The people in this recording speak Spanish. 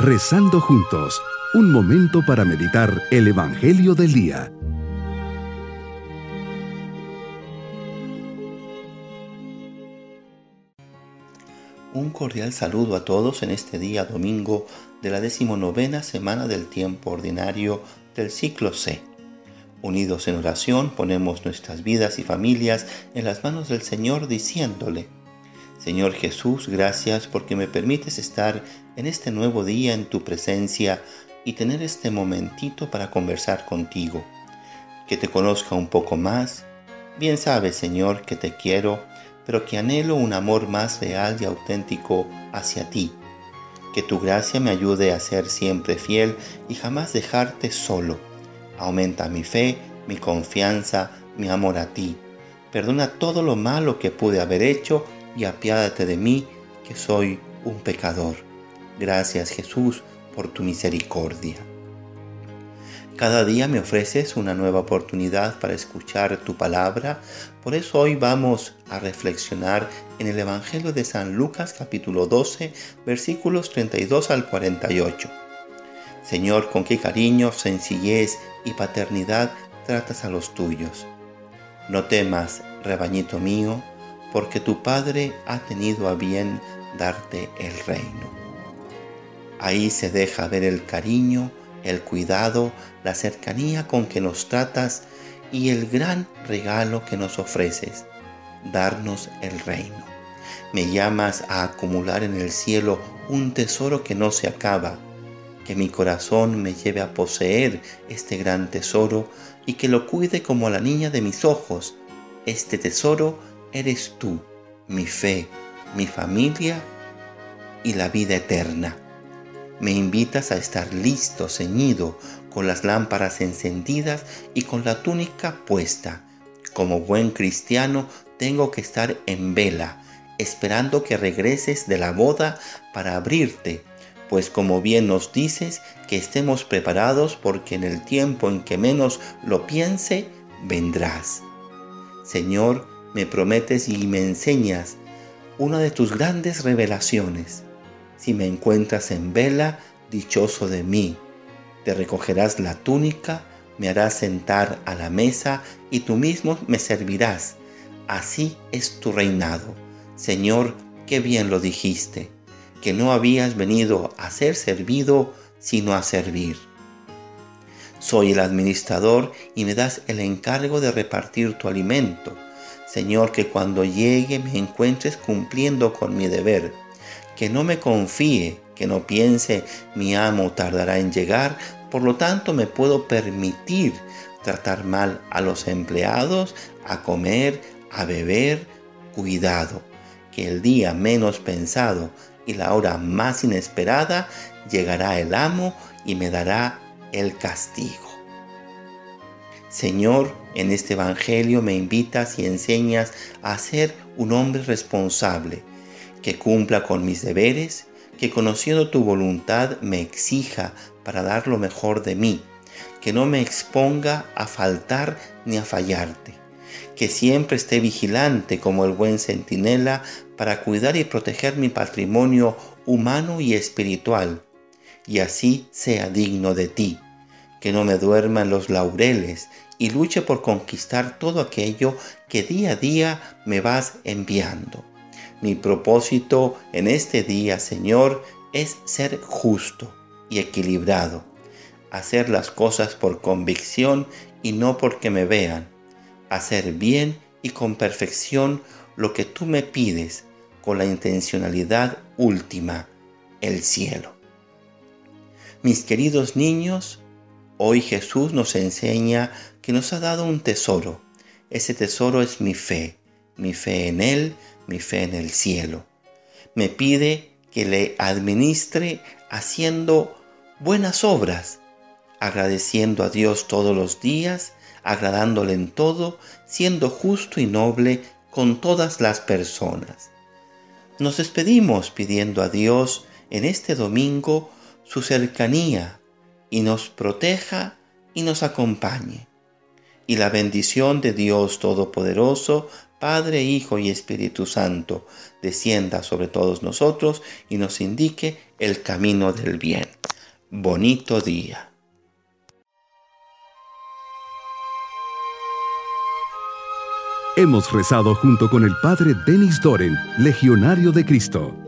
Rezando juntos, un momento para meditar el Evangelio del Día. Un cordial saludo a todos en este día domingo de la decimonovena semana del tiempo ordinario del ciclo C. Unidos en oración ponemos nuestras vidas y familias en las manos del Señor diciéndole, Señor Jesús, gracias porque me permites estar en este nuevo día en tu presencia y tener este momentito para conversar contigo. Que te conozca un poco más. Bien sabes, Señor, que te quiero, pero que anhelo un amor más real y auténtico hacia ti. Que tu gracia me ayude a ser siempre fiel y jamás dejarte solo. Aumenta mi fe, mi confianza, mi amor a ti. Perdona todo lo malo que pude haber hecho y apiádate de mí, que soy un pecador. Gracias Jesús por tu misericordia. Cada día me ofreces una nueva oportunidad para escuchar tu palabra, por eso hoy vamos a reflexionar en el Evangelio de San Lucas capítulo 12 versículos 32 al 48. Señor, con qué cariño, sencillez y paternidad tratas a los tuyos. No temas, rebañito mío, porque tu Padre ha tenido a bien darte el reino. Ahí se deja ver el cariño, el cuidado, la cercanía con que nos tratas y el gran regalo que nos ofreces, darnos el reino. Me llamas a acumular en el cielo un tesoro que no se acaba, que mi corazón me lleve a poseer este gran tesoro y que lo cuide como la niña de mis ojos. Este tesoro eres tú, mi fe, mi familia y la vida eterna. Me invitas a estar listo, ceñido, con las lámparas encendidas y con la túnica puesta. Como buen cristiano tengo que estar en vela, esperando que regreses de la boda para abrirte, pues como bien nos dices, que estemos preparados porque en el tiempo en que menos lo piense, vendrás. Señor, me prometes y me enseñas una de tus grandes revelaciones. Si me encuentras en vela, dichoso de mí. Te recogerás la túnica, me harás sentar a la mesa y tú mismo me servirás. Así es tu reinado. Señor, qué bien lo dijiste, que no habías venido a ser servido, sino a servir. Soy el administrador y me das el encargo de repartir tu alimento Señor, que cuando llegue me encuentres cumpliendo con mi deber, que no me confíe, que no piense mi amo tardará en llegar, por lo tanto me puedo permitir tratar mal a los empleados, a comer, a beber, cuidado, que el día menos pensado y la hora más inesperada llegará el amo y me dará el castigo. Señor, en este Evangelio me invitas y enseñas a ser un hombre responsable, que cumpla con mis deberes, que conociendo tu voluntad me exija para dar lo mejor de mí, que no me exponga a faltar ni a fallarte, que siempre esté vigilante como el buen centinela para cuidar y proteger mi patrimonio humano y espiritual, y así sea digno de ti que no me duerma en los laureles y luche por conquistar todo aquello que día a día me vas enviando. Mi propósito en este día, Señor, es ser justo y equilibrado, hacer las cosas por convicción y no porque me vean, hacer bien y con perfección lo que tú me pides con la intencionalidad última, el cielo. Mis queridos niños, Hoy Jesús nos enseña que nos ha dado un tesoro. Ese tesoro es mi fe, mi fe en Él, mi fe en el cielo. Me pide que le administre haciendo buenas obras, agradeciendo a Dios todos los días, agradándole en todo, siendo justo y noble con todas las personas. Nos despedimos pidiendo a Dios en este domingo su cercanía, y nos proteja y nos acompañe. Y la bendición de Dios Todopoderoso, Padre, Hijo y Espíritu Santo, descienda sobre todos nosotros y nos indique el camino del bien. Bonito día. Hemos rezado junto con el Padre Denis Doren, Legionario de Cristo.